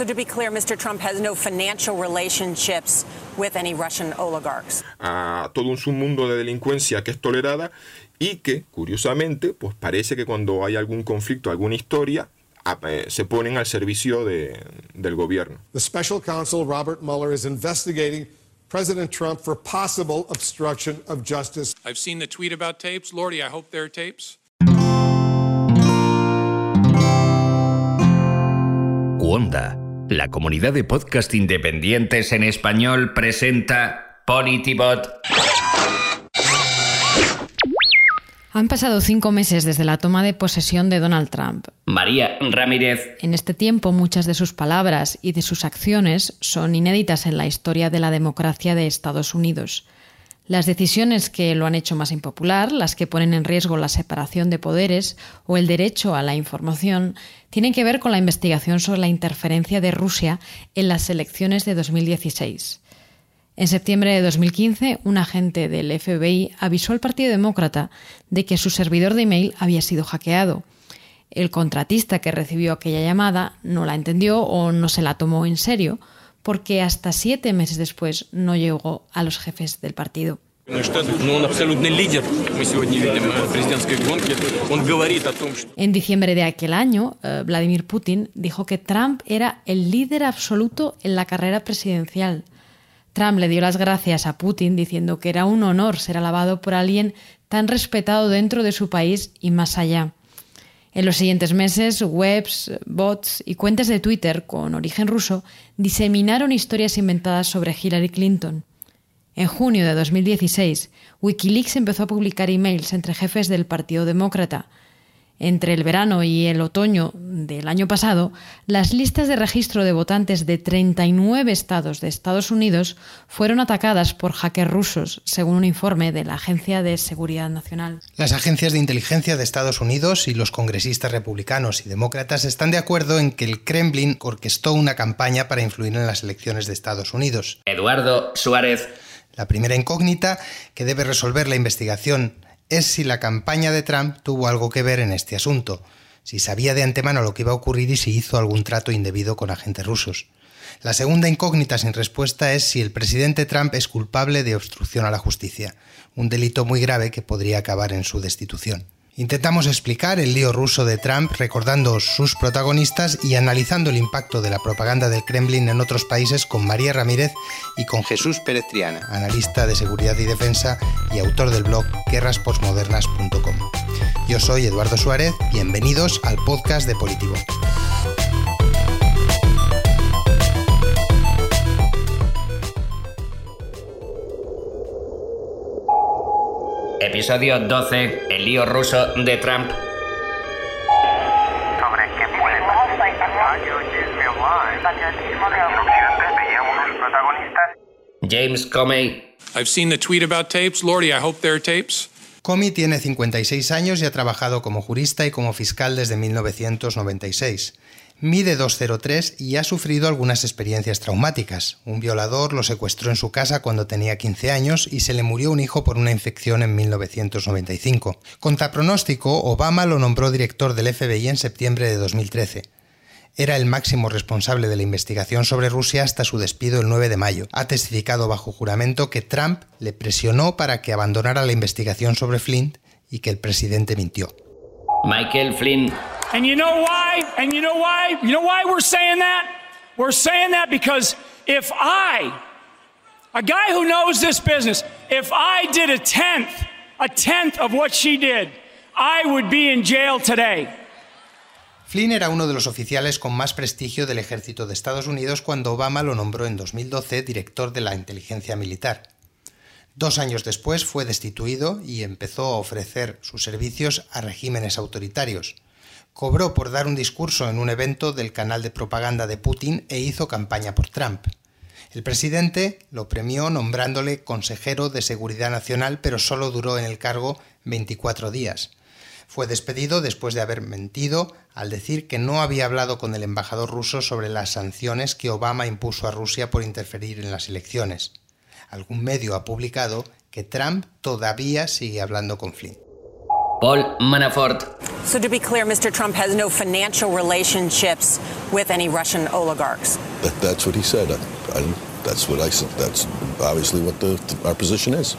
So to be clear, Mr. Trump has no financial relationships with any Russian oligarchs. A todo un submundo de delincuencia que es tolerada y que, curiosamente, pues parece que cuando hay algún conflicto, alguna historia, eh, se ponen al servicio de, del gobierno. The special counsel Robert Mueller is investigating President Trump for possible obstruction of justice. I've seen the tweet about tapes. Lordy, I hope they're tapes. Cuonda, la comunidad de podcast independientes en español, presenta Politibot. Han pasado cinco meses desde la toma de posesión de Donald Trump. María Ramírez. En este tiempo, muchas de sus palabras y de sus acciones son inéditas en la historia de la democracia de Estados Unidos. Las decisiones que lo han hecho más impopular, las que ponen en riesgo la separación de poderes o el derecho a la información, tienen que ver con la investigación sobre la interferencia de Rusia en las elecciones de 2016. En septiembre de 2015, un agente del FBI avisó al Partido Demócrata de que su servidor de email había sido hackeado. El contratista que recibió aquella llamada no la entendió o no se la tomó en serio, porque hasta siete meses después no llegó a los jefes del partido. En diciembre de aquel año, eh, Vladimir Putin dijo que Trump era el líder absoluto en la carrera presidencial. Trump le dio las gracias a Putin diciendo que era un honor ser alabado por alguien tan respetado dentro de su país y más allá. En los siguientes meses, webs, bots y cuentas de Twitter con origen ruso diseminaron historias inventadas sobre Hillary Clinton. En junio de 2016, Wikileaks empezó a publicar emails entre jefes del Partido Demócrata, entre el verano y el otoño del año pasado, las listas de registro de votantes de 39 estados de Estados Unidos fueron atacadas por hackers rusos, según un informe de la Agencia de Seguridad Nacional. Las agencias de inteligencia de Estados Unidos y los congresistas republicanos y demócratas están de acuerdo en que el Kremlin orquestó una campaña para influir en las elecciones de Estados Unidos. Eduardo Suárez. La primera incógnita que debe resolver la investigación es si la campaña de Trump tuvo algo que ver en este asunto, si sabía de antemano lo que iba a ocurrir y si hizo algún trato indebido con agentes rusos. La segunda incógnita sin respuesta es si el presidente Trump es culpable de obstrucción a la justicia, un delito muy grave que podría acabar en su destitución. Intentamos explicar el lío ruso de Trump recordando sus protagonistas y analizando el impacto de la propaganda del Kremlin en otros países con María Ramírez y con Jesús Pérez Triana, analista de seguridad y defensa y autor del blog guerrasposmodernas.com. Yo soy Eduardo Suárez, bienvenidos al podcast de Politivo. Episodio 12. El lío ruso de Trump. Sobre qué puede protagonistas. James Comey. I've seen the tweet about tapes. Lordy, I hope they're tapes. Comey tiene 56 años y ha trabajado como jurista y como fiscal desde 1996. Mide 203 y ha sufrido algunas experiencias traumáticas. Un violador lo secuestró en su casa cuando tenía 15 años y se le murió un hijo por una infección en 1995. Contra pronóstico, Obama lo nombró director del FBI en septiembre de 2013. Era el máximo responsable de la investigación sobre Rusia hasta su despido el 9 de mayo. Ha testificado bajo juramento que Trump le presionó para que abandonara la investigación sobre Flint y que el presidente mintió. Michael Flynn And you know why? And you know why? You know why we're saying that? We're saying that because if I, a guy who knows this business, if I did a tenth, a tenth of what she did, I would be in jail today. Flynn era uno de los oficiales con más prestigio del ejército de Estados Unidos cuando Obama lo nombró en 2012 director de la inteligencia militar. Dos años después fue destituido y empezó a ofrecer sus servicios a regímenes autoritarios cobró por dar un discurso en un evento del canal de propaganda de Putin e hizo campaña por Trump. El presidente lo premió nombrándole consejero de Seguridad Nacional, pero solo duró en el cargo 24 días. Fue despedido después de haber mentido al decir que no había hablado con el embajador ruso sobre las sanciones que Obama impuso a Rusia por interferir en las elecciones. Algún medio ha publicado que Trump todavía sigue hablando con Flynn. Paul Manafort. So to be clear, Mr. Trump has no financial relationships with any Russian oligarchs. That, that's what he said. I, I, that's what I said. That's obviously what the, our position is.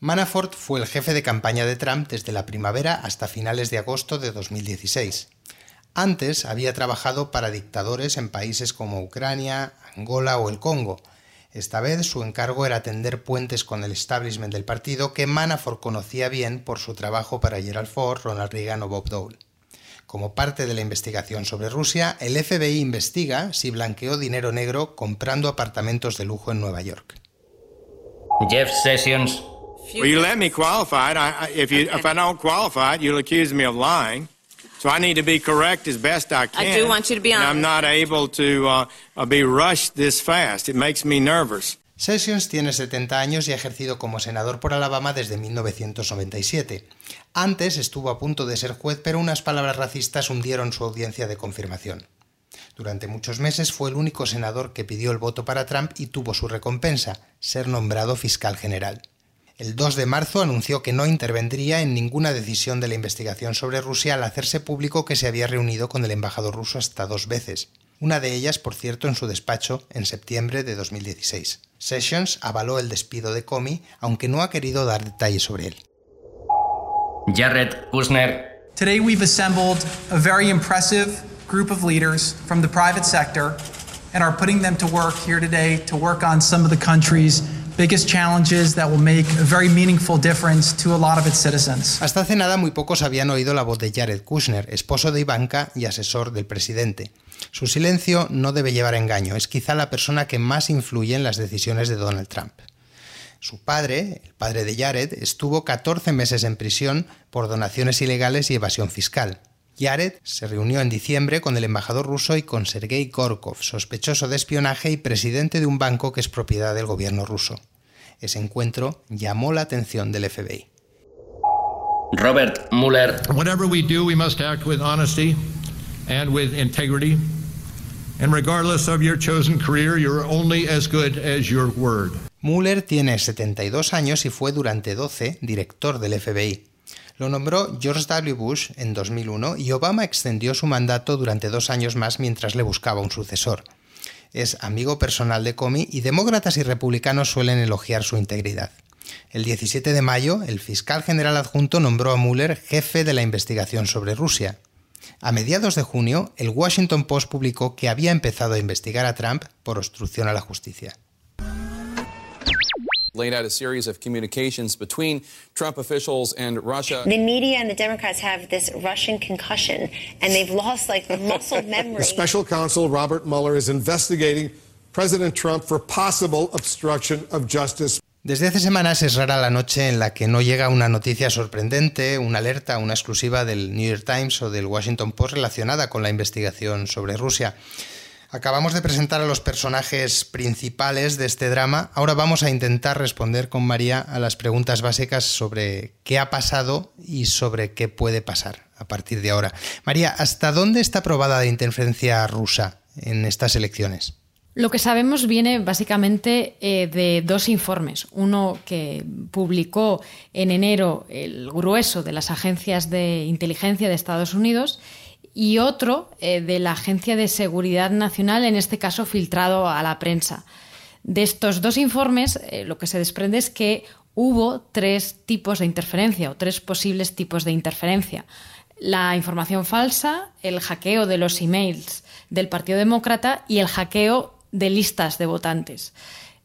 Manafort fue el jefe de campaña de Trump desde la primavera hasta finales de agosto de 2016. Antes había trabajado para dictadores en países como Ucrania, Angola o el Congo, esta vez su encargo era tender puentes con el establishment del partido que Manafort conocía bien por su trabajo para Gerald Ford, Ronald Reagan o Bob Dole. Como parte de la investigación sobre Rusia, el FBI investiga si blanqueó dinero negro comprando apartamentos de lujo en Nueva York. Jeff Sessions. Well, you let me qualify it. I, if, you, if I don't qualify it, you'll accuse me of lying. So I need to be correct as best I can. I do want you to be honest. I'm not able to uh, uh, be rushed this fast. It makes me nervous. Sessions tiene 70 años y ha ejercido como senador por Alabama desde 1997. Antes estuvo a punto de ser juez, pero unas palabras racistas hundieron su audiencia de confirmación. Durante muchos meses fue el único senador que pidió el voto para Trump y tuvo su recompensa, ser nombrado fiscal general. El 2 de marzo anunció que no intervendría en ninguna decisión de la investigación sobre Rusia al hacerse público que se había reunido con el embajador ruso hasta dos veces. Una de ellas, por cierto, en su despacho en septiembre de 2016. Sessions avaló el despido de Comey, aunque no ha querido dar detalles sobre él. Jared Kushner. Today we've assembled a very impressive group of leaders from the private sector and are putting them to work here today to work on some of the country's biggest challenges that will make a very meaningful difference to a lot of its citizens. Hasta hace nada muy pocos habían oído la voz de Jared Kushner, esposo de Ivanka y asesor del presidente. Su silencio no debe llevar a engaño, es quizá la persona que más influye en las decisiones de Donald Trump. Su padre, el padre de Jared, estuvo 14 meses en prisión por donaciones ilegales y evasión fiscal. Jared se reunió en diciembre con el embajador ruso y con Sergei Gorkov, sospechoso de espionaje y presidente de un banco que es propiedad del gobierno ruso. Ese encuentro llamó la atención del FBI. Robert Mueller. Whatever we do, we must act with honesty and with integrity. And regardless of your chosen career, you're only as good as your word. Mueller tiene 72 años y fue durante 12 director del FBI. Lo nombró George W. Bush en 2001 y Obama extendió su mandato durante dos años más mientras le buscaba un sucesor. Es amigo personal de Comey y demócratas y republicanos suelen elogiar su integridad. El 17 de mayo, el fiscal general adjunto nombró a Mueller jefe de la investigación sobre Rusia. A mediados de junio, el Washington Post publicó que había empezado a investigar a Trump por obstrucción a la justicia. Laid out a series of communications between Trump officials and Russia. The media and the Democrats have this Russian concussion, and they've lost like muscle memory. The special counsel Robert Mueller is investigating President Trump for possible obstruction of justice. Desde hace semanas es rara la noche en la que no llega una noticia sorprendente, una alerta, una exclusiva del New York Times o del Washington Post relacionada con la investigación sobre Rusia. Acabamos de presentar a los personajes principales de este drama. Ahora vamos a intentar responder con María a las preguntas básicas sobre qué ha pasado y sobre qué puede pasar a partir de ahora. María, ¿hasta dónde está probada la interferencia rusa en estas elecciones? Lo que sabemos viene básicamente eh, de dos informes. Uno que publicó en enero el grueso de las agencias de inteligencia de Estados Unidos y otro eh, de la Agencia de Seguridad Nacional, en este caso filtrado a la prensa. De estos dos informes, eh, lo que se desprende es que hubo tres tipos de interferencia o tres posibles tipos de interferencia. La información falsa, el hackeo de los emails del Partido Demócrata y el hackeo de listas de votantes.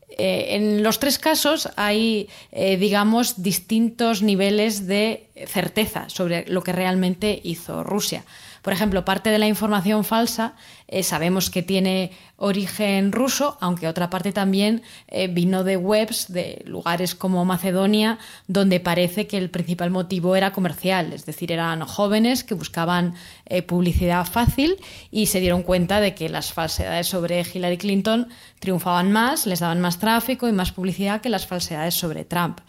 Eh, en los tres casos hay, digamos, distintos niveles de certeza sobre lo que realmente hizo Rusia. Por ejemplo, parte de la información falsa eh, sabemos que tiene origen ruso, aunque otra parte también eh, vino de webs de lugares como Macedonia, donde parece que el principal motivo era comercial, es decir, eran jóvenes que buscaban eh, publicidad fácil y se dieron cuenta de que las falsedades sobre Hillary Clinton triunfaban más, les daban más tráfico y más publicidad que las falsedades sobre Trump.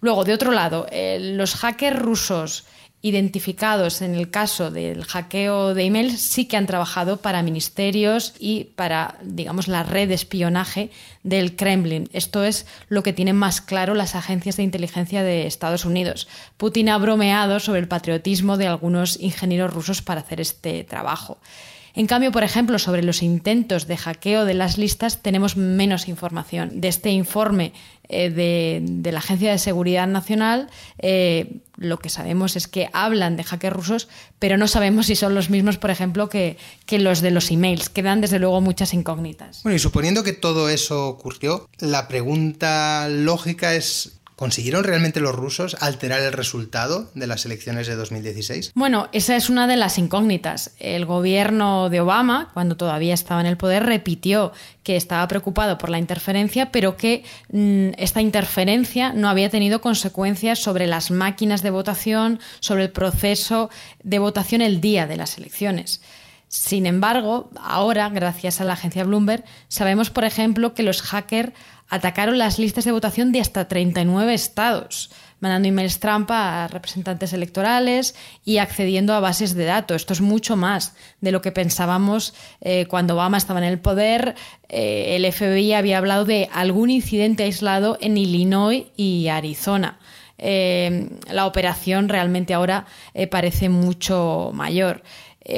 Luego, de otro lado, los hackers rusos identificados en el caso del hackeo de emails sí que han trabajado para ministerios y para, digamos, la red de espionaje del Kremlin. Esto es lo que tienen más claro las agencias de inteligencia de Estados Unidos. Putin ha bromeado sobre el patriotismo de algunos ingenieros rusos para hacer este trabajo. En cambio, por ejemplo, sobre los intentos de hackeo de las listas tenemos menos información. De este informe eh, de, la Agencia de Seguridad Nacional, eh, lo que sabemos es que hablan de hackers rusos, pero no sabemos si son los mismos, por ejemplo, que, que los de los emails. Quedan, desde luego, muchas incógnitas. Bueno, y suponiendo que todo eso ocurrió, la pregunta lógica es ¿Consiguieron realmente los rusos alterar el resultado de las elecciones de 2016? Bueno, esa es una de las incógnitas. El gobierno de Obama, cuando todavía estaba en el poder, repitió que estaba preocupado por la interferencia, pero que mm, esta interferencia no había tenido consecuencias sobre las máquinas de votación, sobre el proceso de votación el día de las elecciones. Sin embargo, ahora, gracias a la agencia Bloomberg, sabemos, por ejemplo, que los hackers atacaron las listas de votación de hasta 39 estados, mandando emails trampa a representantes electorales y accediendo a bases de datos. Esto es mucho más de lo que pensábamos eh, cuando Obama estaba en el poder. Eh, el FBI había hablado de algún incidente aislado en Illinois y Arizona. Eh, la operación realmente ahora parece mucho mayor.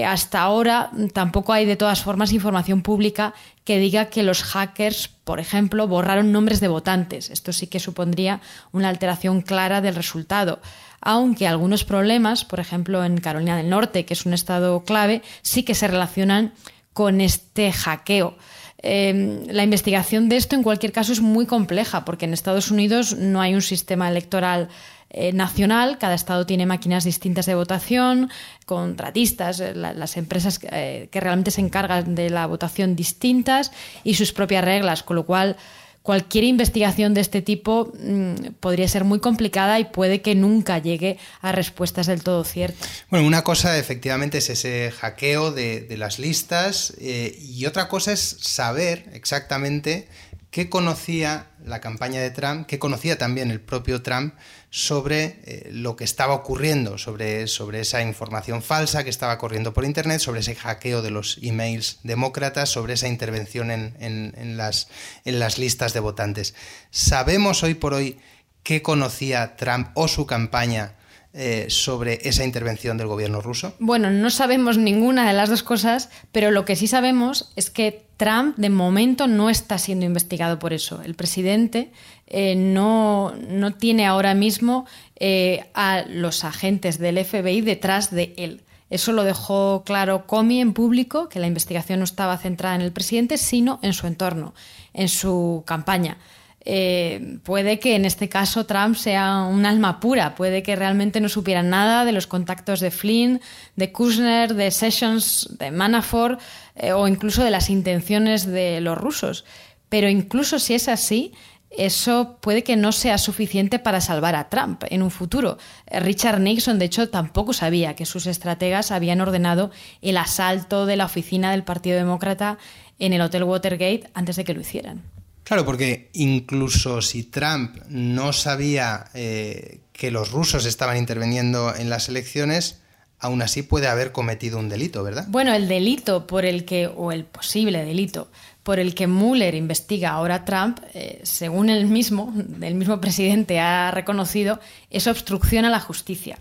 Hasta ahora tampoco hay de todas formas información pública que diga que los hackers, por ejemplo, borraron nombres de votantes. Esto sí que supondría una alteración clara del resultado. Aunque algunos problemas, por ejemplo en Carolina del Norte, que es un estado clave, sí que se relacionan con este hackeo. Em, la investigación de esto, en cualquier caso, es muy compleja, porque en Estados Unidos no hay un sistema electoral eh, nacional, cada estado tiene máquinas distintas de votación, contratistas, eh, las empresas eh, que realmente se encargan de la votación distintas y sus propias reglas, con lo cual cualquier investigación de este tipo mm, podría ser muy complicada y puede que nunca llegue a respuestas del todo ciertas. Bueno, una cosa efectivamente es ese hackeo de, las listas y otra cosa es saber exactamente qué conocía la campaña de Trump, qué conocía también el propio Trump sobre eh, lo que estaba ocurriendo, sobre, sobre esa información falsa que estaba corriendo por Internet, sobre ese hackeo de los emails demócratas, sobre esa intervención en, las, en las listas de votantes. ¿Sabemos hoy por hoy qué conocía Trump o su campaña eh, sobre esa intervención del gobierno ruso? Bueno, no sabemos ninguna de las dos cosas, pero lo que sí sabemos es que Trump de momento no está siendo investigado por eso. El presidente eh, no, no, tiene ahora mismo eh, a los agentes del FBI detrás de él. Eso lo dejó claro Comey en público, que la investigación no estaba centrada en el presidente, sino en su entorno, en su campaña. Eh, puede que en este caso Trump sea un alma pura, puede que realmente no supiera nada de los contactos de Flynn, de Kushner, de Sessions, de Manafort eh, o incluso de las intenciones de los rusos. Pero incluso si es así, eso puede que no sea suficiente para salvar a Trump en un futuro. Richard Nixon, de hecho, tampoco sabía que sus estrategas habían ordenado el asalto de la oficina del Partido Demócrata en el Hotel Watergate antes de que lo hicieran. Claro, porque incluso si Trump no sabía eh, que los rusos estaban interviniendo en las elecciones, aún así puede haber cometido un delito, ¿verdad? Bueno, el delito por el que, o el posible delito por el que Mueller investiga ahora a Trump, eh, según él mismo, el mismo presidente ha reconocido, es obstrucción a la justicia.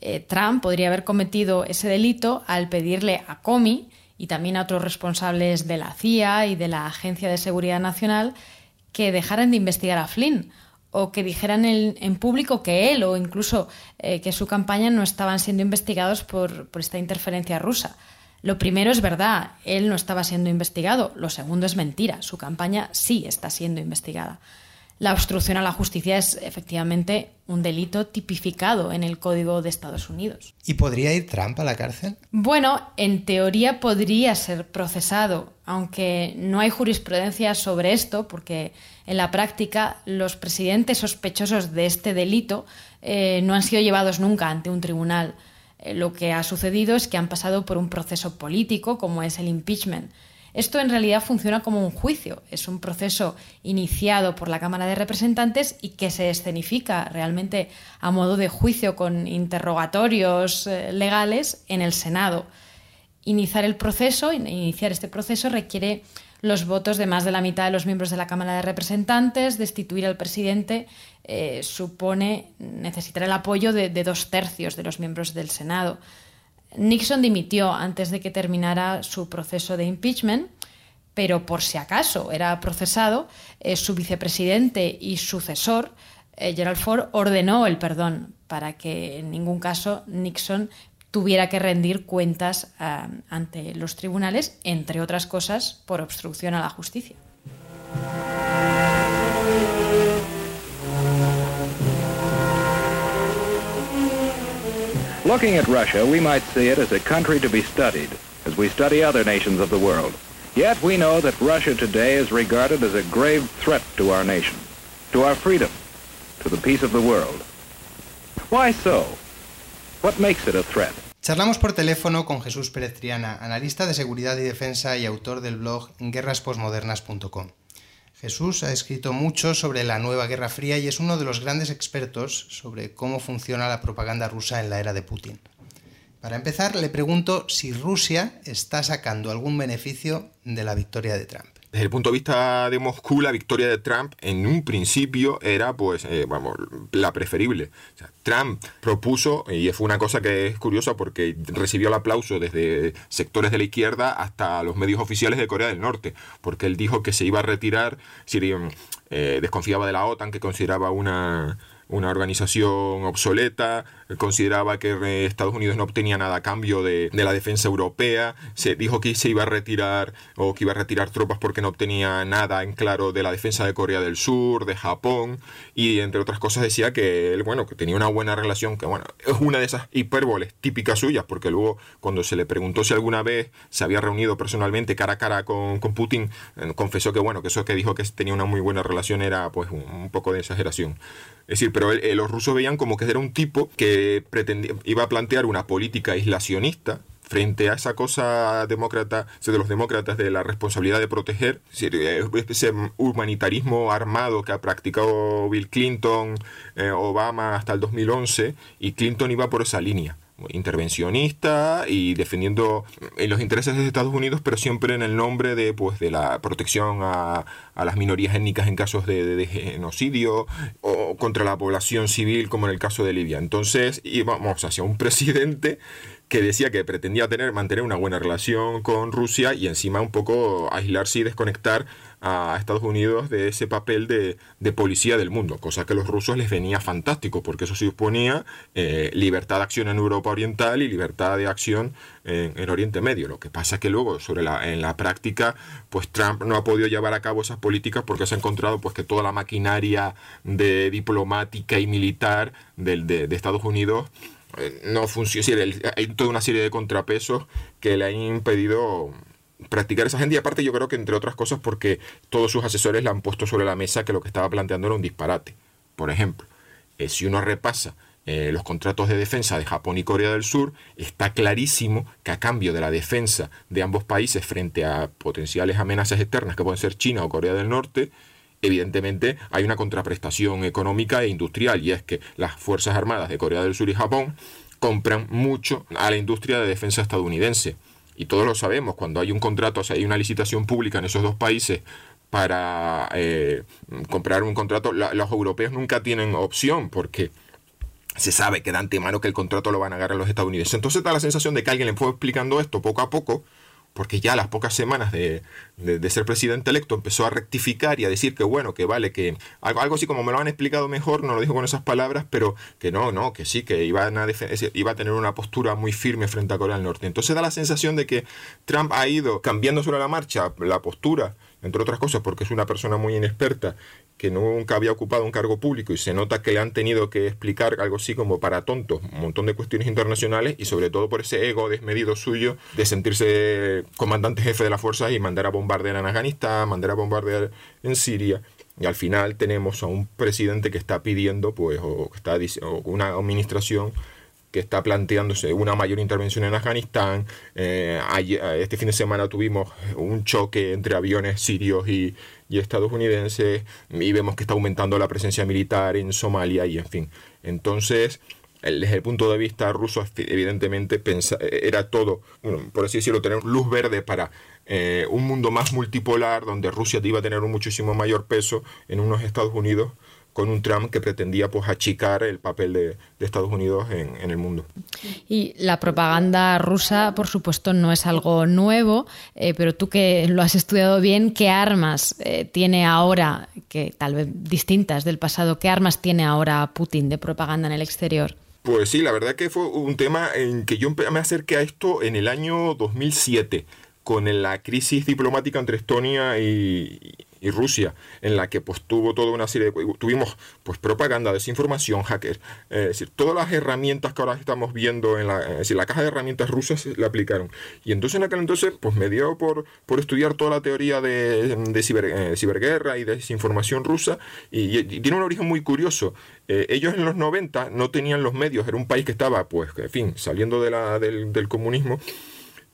Eh, Trump podría haber cometido ese delito al pedirle a Comey y también a otros responsables de la CIA y de la Agencia de Seguridad Nacional que dejaran de investigar a Flynn o que dijeran en, público que él o incluso eh, que su campaña no estaban siendo investigados por, por esta interferencia rusa. Lo primero es verdad, él no estaba siendo investigado. Lo segundo es mentira, su campaña sí está siendo investigada. La obstrucción a la justicia es efectivamente un delito tipificado en el Código de Estados Unidos. ¿Y podría ir Trump a la cárcel? Bueno, en teoría podría ser procesado, aunque no hay jurisprudencia sobre esto, porque en la práctica los presidentes sospechosos de este delito eh, no han sido llevados nunca ante un tribunal. Eh, lo que ha sucedido es que han pasado por un proceso político, como es el impeachment Esto en realidad funciona como un juicio, es un proceso iniciado por la Cámara de Representantes y que se escenifica realmente a modo de juicio con interrogatorios eh, legales en el Senado. Iniciar el proceso, iniciar este proceso requiere los votos de más de la mitad de los miembros de la Cámara de Representantes, destituir al presidente eh, supone necesitar el apoyo de dos tercios de los miembros del Senado. Nixon dimitió antes de que terminara su proceso de impeachment, pero por si acaso era procesado, eh, su vicepresidente y sucesor, eh, Gerald Ford, ordenó el perdón para que en ningún caso Nixon tuviera que rendir cuentas eh, ante los tribunales, entre otras cosas, por obstrucción a la justicia. Looking at Russia, we might see it as a country to be studied, as we study other nations of the world. Yet we know that Russia today is regarded as a grave threat to our nation, to our freedom, to the peace of the world. Why so? What makes it a threat? Charlamos por teléfono con Jesús Pérez Triana, analista de seguridad y defensa y autor del blog guerrasposmodernas.com. Jesús ha escrito mucho sobre la nueva Guerra Fría y es uno de los grandes expertos sobre cómo funciona la propaganda rusa en la era de Putin. Para empezar, le pregunto si Rusia está sacando algún beneficio de la victoria de Trump. Desde el punto de vista de Moscú, la victoria de Trump en un principio era, pues, eh, vamos, la preferible. Trump propuso, y fue una cosa que es curiosa porque recibió el aplauso desde sectores de la izquierda hasta los medios oficiales de Corea del Norte, porque él dijo que se iba a retirar, si, eh, desconfiaba de la OTAN, que consideraba una una organización obsoleta, consideraba que eh, Estados Unidos no obtenía nada a cambio de, la defensa europea, se dijo que se iba a retirar o que iba a retirar tropas porque no obtenía nada en claro de la defensa de Corea del Sur, de Japón, y entre otras cosas decía que él, bueno, que tenía una buena relación, que bueno, es una de esas hipérboles típicas suyas, porque luego cuando se le preguntó si alguna vez se había reunido personalmente cara a cara con, Putin, eh, confesó que bueno, que eso que dijo que tenía una muy buena relación era pues un poco de exageración. Es decir, pero eh, los rusos veían como que era un tipo que pretendía, iba a plantear una política aislacionista frente a esa cosa demócrata, de los demócratas de la responsabilidad de proteger, eh, ese humanitarismo armado que ha practicado Bill Clinton, eh, Obama hasta el 2011, y Clinton iba por esa línea intervencionista y defendiendo eh, los intereses de Estados Unidos, pero siempre en el nombre de, pues, de la protección a, las minorías étnicas en casos de, genocidio o contra la población civil, como en el caso de Libia. Entonces íbamos hacia un presidente que decía que pretendía tener, mantener una buena relación con Rusia y encima un poco aislarse y desconectar a Estados Unidos de ese papel de, policía del mundo, cosa que a los rusos les venía fantástico, porque eso suponía eh, libertad de acción en Europa Oriental y libertad de acción en, Oriente Medio. Lo que pasa es que luego, sobre la, en la práctica, pues Trump no ha podido llevar a cabo esas políticas porque se ha encontrado pues que toda la maquinaria de diplomática y militar de, de Estados Unidos eh, no funciona. Hay toda una serie de contrapesos que le han impedido practicar esa agenda y aparte yo creo que entre otras cosas porque todos sus asesores le han puesto sobre la mesa que lo que estaba planteando era un disparate. Por ejemplo, eh, si uno repasa eh, los contratos de defensa de Japón y Corea del Sur, está clarísimo que a cambio de la defensa de ambos países frente a potenciales amenazas externas que pueden ser China o Corea del Norte, evidentemente hay una contraprestación económica e industrial y es que las Fuerzas Armadas de Corea del Sur y Japón compran mucho a la industria de defensa estadounidense y todos lo sabemos, cuando hay un contrato, o sea, hay una licitación pública en esos dos países para eh, comprar un contrato, los europeos nunca tienen opción porque se sabe que de antemano que el contrato lo van a agarrar los estadounidenses. Entonces da la sensación de que alguien le fue explicando esto poco a poco porque ya a las pocas semanas de, ser presidente electo empezó a rectificar y a decir que bueno, que vale, que algo, algo así como me lo han explicado mejor, no lo dijo con esas palabras, pero que no, no, que sí, que iba a tener una postura muy firme frente a Corea del Norte. Entonces da la sensación de que Trump ha ido cambiando sobre la marcha la postura entre otras cosas porque es una persona muy inexperta que nunca había ocupado un cargo público y se nota que le han tenido que explicar algo así como para tontos un montón de cuestiones internacionales y sobre todo por ese ego desmedido suyo de sentirse comandante jefe de las fuerzas y mandar a bombardear en Afganistán, mandar a bombardear en Siria. Y al final tenemos a un presidente que está pidiendo, pues, o está o una administración que está planteándose una mayor intervención en Afganistán. Eh, este fin de semana tuvimos un choque entre aviones sirios y, y, estadounidenses y vemos que está aumentando la presencia militar en Somalia y en fin. Entonces, desde el punto de vista ruso, evidentemente era todo, por así decirlo, tener luz verde para eh, un mundo más multipolar, donde Rusia iba a tener un muchísimo mayor peso en unos Estados Unidos con un Trump que pretendía pues achicar el papel de, Estados Unidos en, el mundo. Y la propaganda rusa, por supuesto, no es algo nuevo, eh, pero tú que lo has estudiado bien, ¿qué armas eh, tiene ahora, que tal vez distintas del pasado, qué armas tiene ahora Putin de propaganda en el exterior? Pues sí, la verdad que fue un tema en que yo me acerqué a esto en el año 2007 con la crisis diplomática entre Estonia y, Rusia, en la que pues tuvo toda una serie de... Tuvimos pues propaganda, desinformación, hacker, es decir, todas las herramientas que ahora estamos viendo en la... Es decir, la caja de herramientas rusas la aplicaron. Y entonces en aquel entonces pues me dio por, por estudiar toda la teoría de, de eh, ciberguerra y desinformación rusa y, tiene un origen muy curioso. Eh, ellos en los 90 no tenían los medios, era un país que estaba pues, en fin, saliendo de la, del comunismo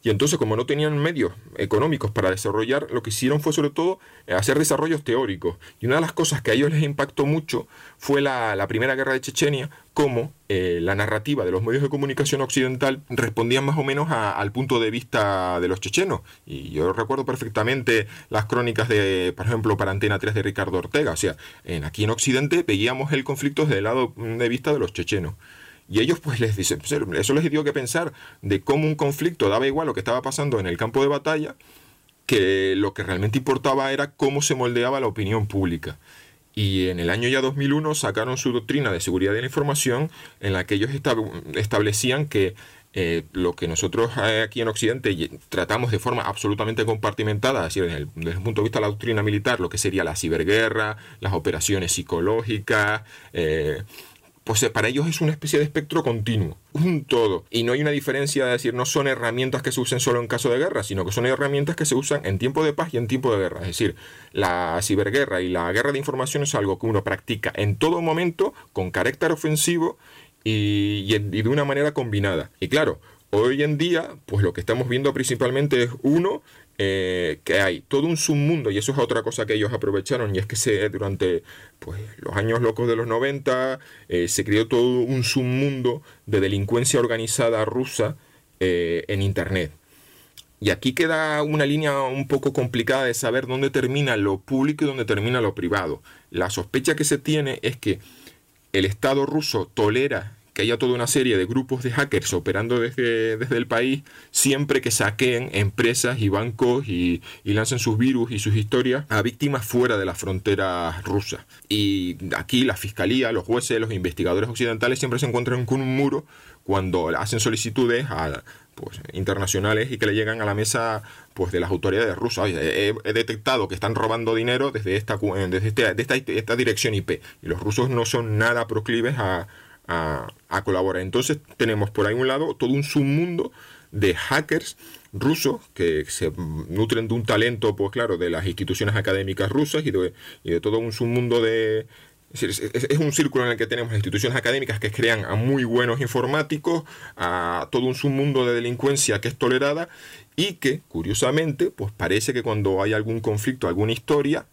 y entonces, como no tenían medios económicos para desarrollar, lo que hicieron fue sobre todo eh, hacer desarrollos teóricos. Y una de las cosas que a ellos les impactó mucho fue la, Primera Guerra de Chechenia, cómo eh, la narrativa de los medios de comunicación occidental respondía más o menos al punto de vista de los chechenos. Y yo recuerdo perfectamente las crónicas de, por ejemplo, para Antena 3 de Ricardo Ortega. O sea, en, aquí en Occidente veíamos el conflicto desde el lado de vista de los chechenos. Y ellos pues les dicen, pues, eso les dio que pensar de cómo un conflicto daba igual lo que estaba pasando en el campo de batalla, que lo que realmente importaba era cómo se moldeaba la opinión pública. Y en el año ya 2001 sacaron su doctrina de seguridad de la información en la que ellos establecían que eh, lo que nosotros eh, aquí en Occidente tratamos de forma absolutamente compartimentada, es desde el, desde el, punto de vista de la doctrina militar, lo que sería la ciberguerra, las operaciones psicológicas, eh, pues eh, para ellos es una especie de espectro continuo, un todo. Y no hay una diferencia de decir, no son herramientas que se usen solo en caso de guerra, sino que son herramientas que se usan en tiempo de paz y en tiempo de guerra. Es decir, la ciberguerra y la guerra de información es algo que uno practica en todo momento con carácter ofensivo y, y de una manera combinada. Y claro, hoy en día, pues lo que estamos viendo principalmente es uno, eh, que hay todo un submundo, y eso es otra cosa que ellos aprovecharon, y es que se, durante pues, los años locos de los 90 eh, se creó todo un submundo de delincuencia organizada rusa eh, en Internet. Y aquí queda una línea un poco complicada de saber dónde termina lo público y dónde termina lo privado. La sospecha que se tiene es que el Estado ruso tolera que haya toda una serie de grupos de hackers operando desde, desde el país siempre que saqueen empresas y bancos y, lancen sus virus y sus historias a víctimas fuera de las fronteras rusas. Y aquí la fiscalía, los jueces, los investigadores occidentales siempre se encuentran con un muro cuando hacen solicitudes pues, internacionales y que le llegan a la mesa pues de las autoridades rusas. he, detectado que están robando dinero desde esta, desde este, esta dirección IP y los rusos no son nada proclives a, a, colaborar. Entonces tenemos por ahí un lado todo un submundo de hackers rusos que se nutren de un talento, pues claro, de las instituciones académicas rusas y de, todo un submundo de... Es, un círculo en el que tenemos instituciones académicas que crean a muy buenos informáticos, a todo un submundo de delincuencia que es tolerada y que, curiosamente, pues parece que cuando hay algún conflicto, alguna historia,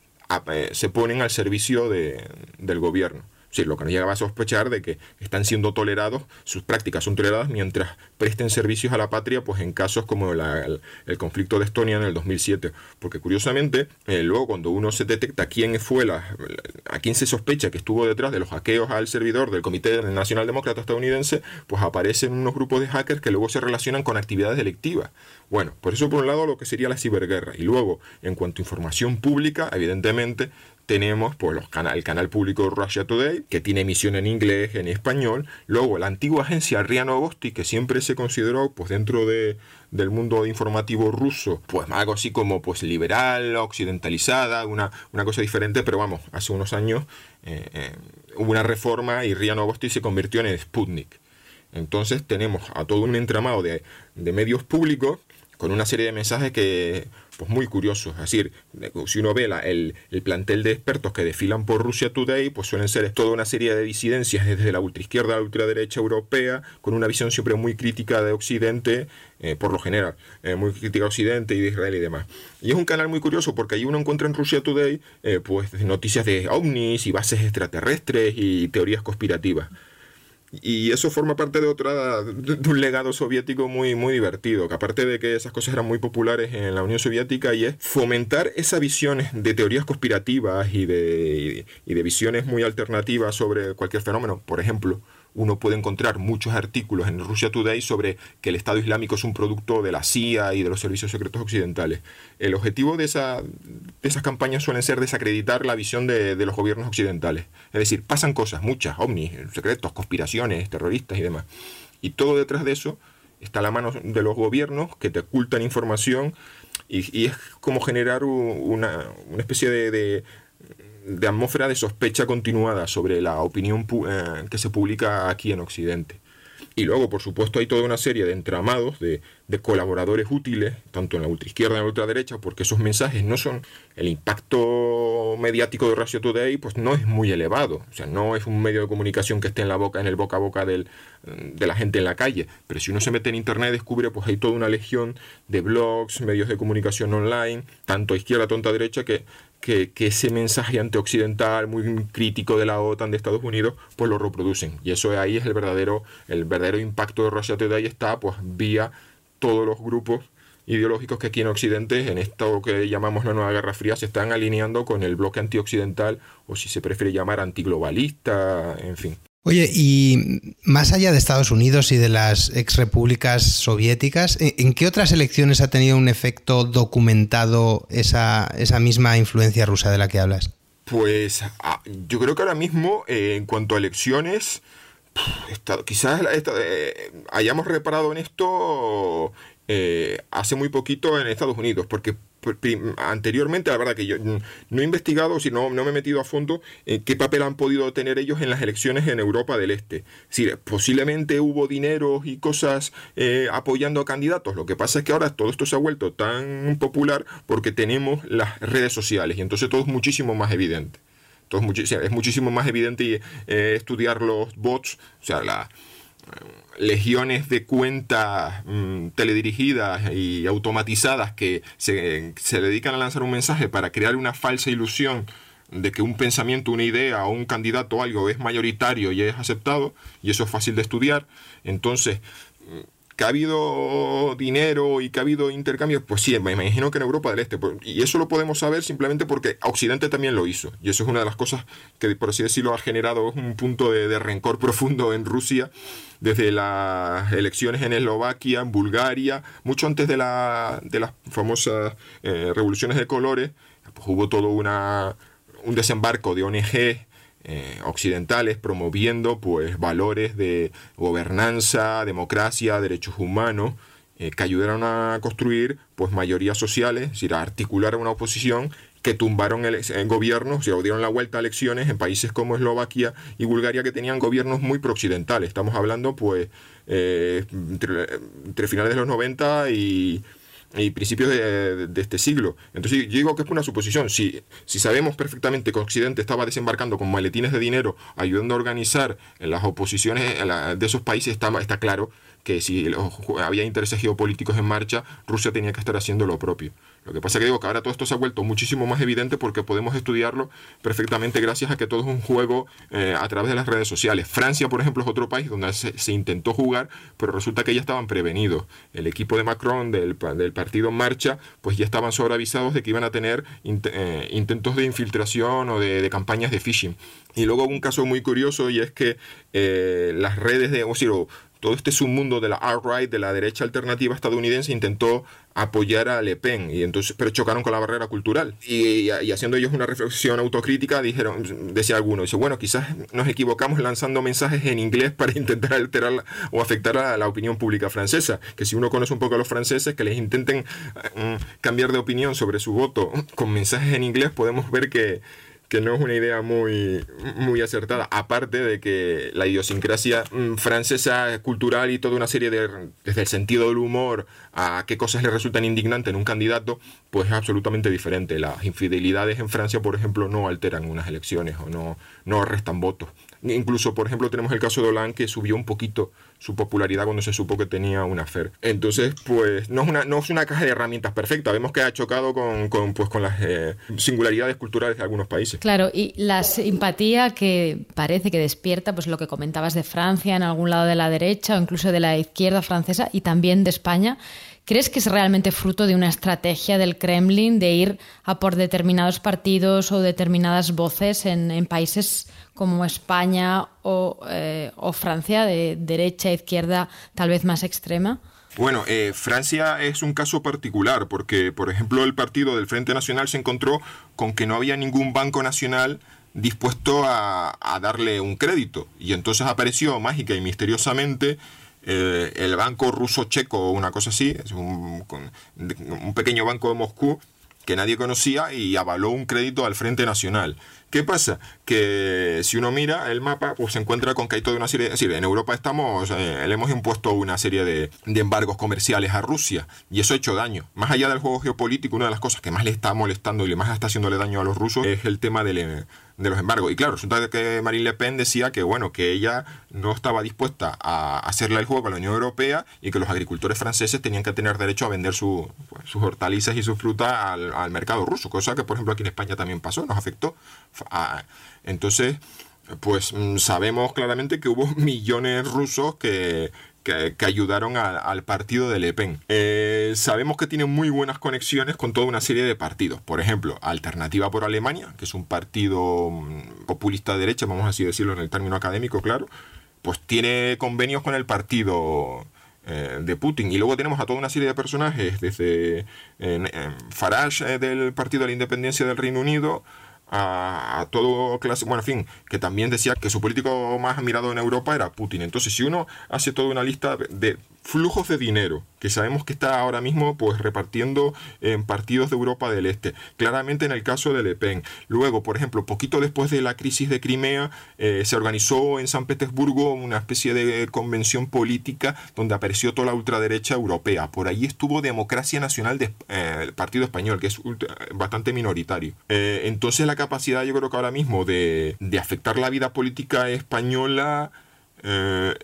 eh, se ponen al servicio del gobierno. Sí, lo que nos llegaba a sospechar de que están siendo tolerados, sus prácticas son toleradas mientras presten servicios a la patria, pues en casos como el, conflicto de Estonia en el 2007. Porque curiosamente, eh, luego cuando uno se detecta quién fue la, a quién se sospecha que estuvo detrás de los hackeos al servidor del Comité Nacional Demócrata estadounidense, pues aparecen unos grupos de hackers que luego se relacionan con actividades delictivas. Bueno, por eso por un lado lo que sería la ciberguerra. Y luego, en cuanto a información pública, evidentemente, tenemos pues, los el canal público Russia Today, que tiene emisión en inglés, en español. Luego, la antigua agencia RIA Novosti, que siempre se consideró pues, dentro de, del mundo informativo ruso, pues algo así como pues, liberal, occidentalizada, una, una cosa diferente, pero vamos, hace unos años eh, eh, hubo una reforma y RIA Novosti se convirtió en Sputnik. Entonces tenemos a todo un entramado de, de medios públicos con una serie de mensajes que pues muy curiosos. Es decir, si uno ve el, el, plantel de expertos que desfilan por Rusia Today, pues suelen ser toda una serie de disidencias desde la ultraizquierda a la ultraderecha europea, con una visión siempre muy crítica de Occidente, eh, por lo general, eh, muy crítica de Occidente y de Israel y demás. Y es un canal muy curioso porque ahí uno encuentra en Rusia Today eh, pues noticias de ovnis y bases extraterrestres y teorías conspirativas. Y eso forma parte de otra de un legado soviético muy muy divertido, que aparte de que esas cosas eran muy populares en la Unión Soviética y es fomentar esas visiones de teorías conspirativas y de, y de visiones muy alternativas sobre cualquier fenómeno, por ejemplo, uno puede encontrar muchos artículos en Russia Today sobre que el Estado Islámico es un producto de la CIA y de los servicios secretos occidentales. El objetivo de, esa, esas campañas suelen ser desacreditar la visión de, de, los gobiernos occidentales. Es decir, pasan cosas, muchas, ovnis, secretos, conspiraciones, terroristas y demás. Y todo detrás de eso está la mano de los gobiernos que te ocultan información y, es como generar una, una especie de de atmósfera de sospecha continuada sobre la opinión eh, que se publica aquí en Occidente. Y luego, por supuesto, hay toda una serie de entramados de, colaboradores útiles, tanto en la ultraizquierda como en la ultraderecha, porque esos mensajes no son. El impacto mediático de Russia Today pues no es muy elevado. O sea, no es un medio de comunicación que esté en la boca, en el boca a boca del, de la gente en la calle. Pero si uno se mete en internet descubre pues hay toda una legión de blogs, medios de comunicación online, tanto izquierda, tonta derecha, que que, ese mensaje antioccidental muy crítico de la OTAN de Estados Unidos pues lo reproducen. Y eso ahí es el verdadero el verdadero impacto de Russia Today. Está pues vía todos los grupos ideológicos que aquí en Occidente en esto que llamamos la nueva Guerra Fría se están alineando con el bloque antioccidental o si se prefiere llamar antiglobalista en fin Oye, y más allá de Estados Unidos y de las ex repúblicas soviéticas, ¿en qué otras elecciones ha tenido un efecto documentado esa, esa misma influencia rusa de la que hablas? Pues ah, yo creo que ahora mismo, eh, en cuanto a elecciones, quizás eh, hayamos reparado en esto eh, hace muy poquito en Estados Unidos, porque anteriormente, la verdad que yo no he investigado, si no, me he metido a fondo en qué papel han podido tener ellos en las elecciones en Europa del Este. Si posiblemente hubo dinero y cosas eh, apoyando a candidatos. Lo que pasa es que ahora todo esto se ha vuelto tan popular porque tenemos las redes sociales y entonces todo es muchísimo más evidente. Todo es, es muchísimo más evidente eh, estudiar los bots, o sea, la legiones de cuentas mm, teledirigidas y automatizadas que se, se, dedican a lanzar un mensaje para crear una falsa ilusión de que un pensamiento, una idea o un candidato o algo es mayoritario y es aceptado, y eso es fácil de estudiar. Entonces, que ha habido dinero y que ha habido intercambios, pues sí, me imagino que en Europa del Este. Pues, y eso lo podemos saber simplemente porque Occidente también lo hizo. Y eso es una de las cosas que, por así decirlo, ha generado un punto de, rencor profundo en Rusia desde las elecciones en Eslovaquia, en Bulgaria, mucho antes de, la, de las famosas eh, revoluciones de colores, pues hubo todo una, un desembarco de ONG eh, occidentales promoviendo pues valores de gobernanza, democracia, derechos humanos eh, que ayudaron a construir pues mayorías sociales, es decir, a articular una oposición que tumbaron el, gobierno, o sea, dieron la vuelta a elecciones en países como Eslovaquia y Bulgaria que tenían gobiernos muy prooccidentales. Estamos hablando pues eh, entre, entre finales de los 90 y y principios de, este siglo. Entonces yo digo que es una suposición. Si, si sabemos perfectamente que Occidente estaba desembarcando con maletines de dinero, ayudando a organizar las oposiciones de esos países, está, está claro que si había intereses geopolíticos en marcha, Rusia tenía que estar haciendo lo propio. Lo que pasa es que digo que ahora todo esto se ha vuelto muchísimo más evidente porque podemos estudiarlo perfectamente gracias a que todo es un juego eh, a través de las redes sociales. Francia, por ejemplo, es otro país donde se, intentó jugar, pero resulta que ya estaban prevenidos. El equipo de Macron del, del partido en marcha, pues ya estaban sobreavisados de que iban a tener eh, intentos de infiltración o de, campañas de phishing. Y luego un caso muy curioso y es que eh, las redes de, todo este submundo de la alt-right, de la derecha alternativa estadounidense, intentó apoyar a Le Pen, y entonces, pero chocaron con la barrera cultural. Y, haciendo ellos una reflexión autocrítica, dijeron, decía alguno, dice, bueno, quizás nos equivocamos lanzando mensajes en inglés para intentar alterar o afectar a la opinión pública francesa. Que si uno conoce un poco a los franceses, que les intenten mm, cambiar de opinión sobre su voto con mensajes en inglés, podemos ver que que no es una idea muy, muy acertada. Aparte de que la idiosincrasia mm, francesa, cultural y toda una serie de, desde el sentido del humor a qué cosas le resultan indignantes en un candidato, pues es absolutamente diferente. Las infidelidades en Francia, por ejemplo, no alteran unas elecciones o no, no restan votos. Incluso, por ejemplo, tenemos el caso de Hollande que subió un poquito su popularidad cuando se supo que tenía una FER. Entonces, pues no es una, no es una caja de herramientas perfecta. Vemos que ha chocado con, con, pues, con las eh, singularidades culturales de algunos países. Claro, y la simpatía que parece que despierta, pues lo que comentabas de Francia en algún lado de la derecha o incluso de la izquierda francesa y también de España, ¿Crees que es realmente fruto de una estrategia del Kremlin de ir a por determinados partidos o determinadas voces en, países como España eh, o, Francia, de derecha, izquierda, tal vez más extrema? Bueno, eh, Francia es un caso particular porque, por ejemplo, el partido del Frente Nacional se encontró con que no había ningún banco nacional dispuesto a, a darle un crédito. Y entonces apareció mágica y misteriosamente eh, el banco ruso-checo o una cosa así, es un, un, pequeño banco de Moscú que nadie conocía y avaló un crédito al Frente Nacional. ¿Qué pasa? Que si uno mira el mapa, pues se encuentra con que hay toda una serie... Es decir, en Europa estamos, eh, le hemos impuesto una serie de, de, embargos comerciales a Rusia y eso ha hecho daño. Más allá del juego geopolítico, una de las cosas que más le está molestando y le más está haciéndole daño a los rusos es el tema del de los embargos. Y claro, resulta que Marine Le Pen decía que bueno, que ella no estaba dispuesta a hacerle el juego a la Unión Europea y que los agricultores franceses tenían que tener derecho a vender su, pues, sus hortalizas y su fruta al, al, mercado ruso, cosa que por ejemplo aquí en España también pasó, nos afectó. Entonces, pues mm, sabemos claramente que hubo millones rusos que que, ayudaron al partido de Le Pen. Eh, sabemos que tiene muy buenas conexiones con toda una serie de partidos. Por ejemplo, Alternativa por Alemania, que es un partido mm, populista de derecha, vamos así decirlo en el término académico, claro, pues tiene convenios con el partido eh, de Putin. Y luego tenemos a toda una serie de personajes, desde Farage eh, del Partido de la Independencia del Reino Unido, a, todo clase, bueno, en fin, que también decía que su político más admirado en Europa era Putin. Entonces, si uno hace toda una lista de flujos de dinero que sabemos que está ahora mismo pues repartiendo en partidos de Europa del Este, claramente en el caso de Le Pen. Luego, por ejemplo, poquito después de la crisis de Crimea, eh, se organizó en San Petersburgo una especie de convención política donde apareció toda la ultraderecha europea. Por ahí estuvo Democracia Nacional del de, Partido Español, que es bastante minoritario. Eh, entonces la capacidad yo creo que ahora mismo de, de afectar la vida política española eh,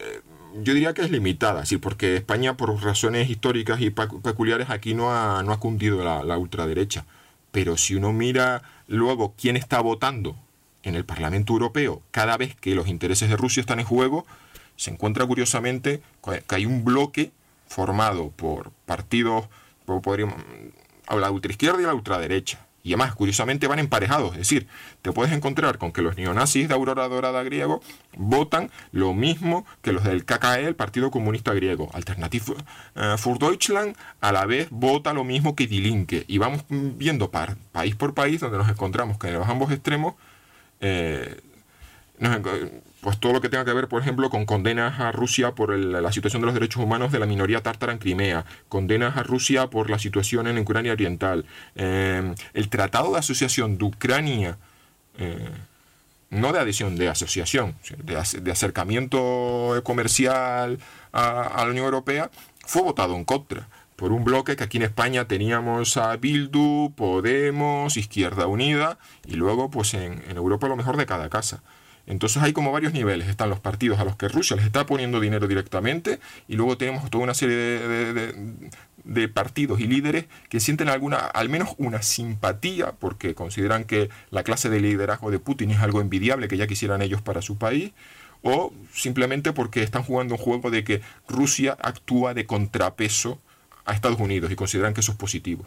yo diría que es limitada, sí, porque España por razones históricas y peculiares aquí no ha, no ha cundido la, ultraderecha. Pero si uno mira luego quién está votando en el Parlamento Europeo cada vez que los intereses de Rusia están en juego, se encuentra curiosamente que hay un bloque formado por partidos, podríamos, la ultraizquierda y la ultraderecha. Y además, curiosamente, van emparejados. Es decir, te puedes encontrar con que los neonazis de Aurora Dorada griego votan lo mismo que los del KKE, el Partido Comunista Griego. Alternative eh, für Deutschland a la vez vota lo mismo que Die Linke. Y vamos viendo país por país donde nos encontramos que en los ambos extremos eh, pues todo lo que tenga que ver, por ejemplo, con condenas a Rusia por la situación de los derechos humanos de la minoría tártara en Crimea, condenas a Rusia por la situación en Ucrania Oriental, eh, el Tratado de Asociación de Ucrania, eh, no de adhesión, de asociación, de, acercamiento comercial a, la Unión Europea, fue votado en contra por un bloque que aquí en España teníamos a Bildu, Podemos, Izquierda Unida y luego pues en Europa lo mejor de cada casa. Entonces hay como varios niveles. Están los partidos a los que Rusia les está poniendo dinero directamente y luego tenemos toda una serie de, partidos y líderes que sienten alguna, al menos una simpatía porque consideran que la clase de liderazgo de Putin es algo envidiable que ya quisieran ellos para su país o simplemente porque están jugando un juego de que Rusia actúa de contrapeso a Estados Unidos y consideran que eso es positivo.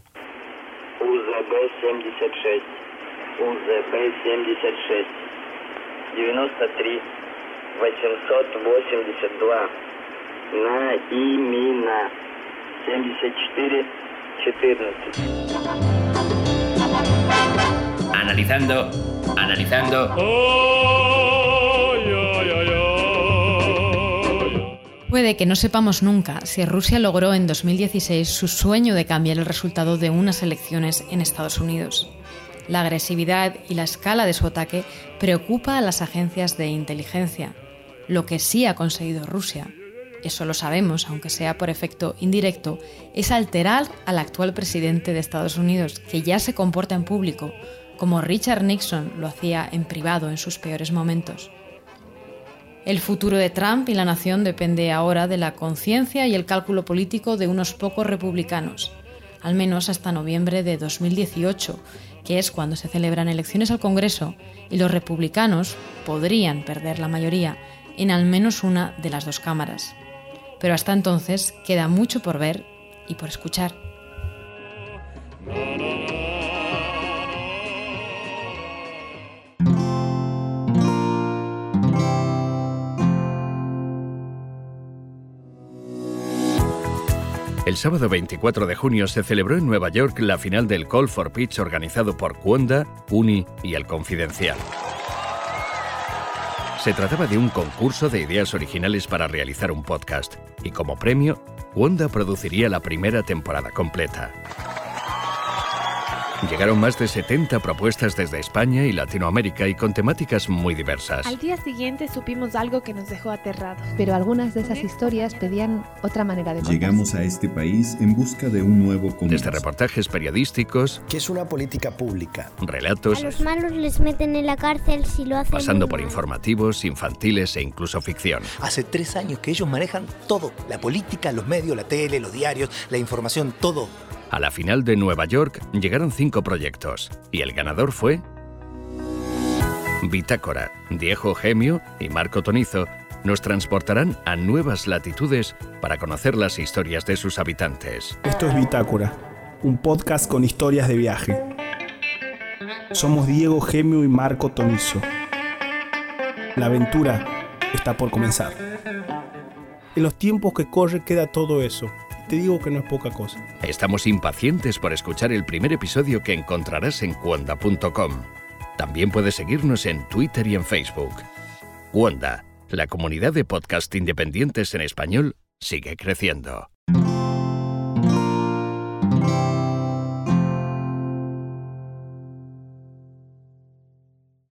93 882 на имена 74 14. Analizando, analizando. Puede que no sepamos nunca si Rusia logró en 2016 su sueño de cambiar el resultado de unas elecciones en Estados Unidos. La agresividad y la escala de su ataque preocupa a las agencias de inteligencia. Lo que sí ha conseguido Rusia, eso lo sabemos, aunque sea por efecto indirecto, es alterar al actual presidente de Estados Unidos, que ya se comporta en público, como Richard Nixon lo hacía en privado en sus peores momentos. El futuro de Trump y la nación depende ahora de la conciencia y el cálculo político de unos pocos republicanos, al menos hasta noviembre de 2018, que es cuando se celebran elecciones al Congreso y los republicanos podrían perder la mayoría en al menos una de las dos cámaras. Pero hasta entonces queda mucho por ver y por escuchar. El sábado 24 de junio se celebró en Nueva York la final del Call for Pitch organizado por Cuonda, Uni y El Confidencial. Se trataba de un concurso de ideas originales para realizar un podcast, y como premio, Wanda produciría la primera temporada completa. Llegaron más de 70 propuestas desde España y Latinoamérica y con temáticas muy diversas. Al día siguiente supimos algo que nos dejó aterrados. Pero algunas de esas historias pedían otra manera de contar. Llegamos a este país en busca de un nuevo comienzo. Desde reportajes periodísticos, ¿Qué es una política pública? relatos, A los malos les meten en la cárcel si lo hacen. pasando por mal. informativos, infantiles e incluso ficción. Hace tres años que ellos manejan todo. La política, los medios, la tele, los diarios, la información, todo. A la final de Nueva York llegaron cinco proyectos y el ganador fue Bitácora. Diego Gemio y Marco Tonizo nos transportarán a nuevas latitudes para conocer las historias de sus habitantes. Esto es Bitácora, un podcast con historias de viaje. Somos Diego Gemio y Marco Tonizo. La aventura está por comenzar. En los tiempos que corre queda todo eso. Te digo que no es poca cosa. Estamos impacientes por escuchar el primer episodio que encontrarás en cuonda.com. También puedes seguirnos en Twitter y en Facebook. Wanda, la comunidad de podcast independientes en español, sigue creciendo.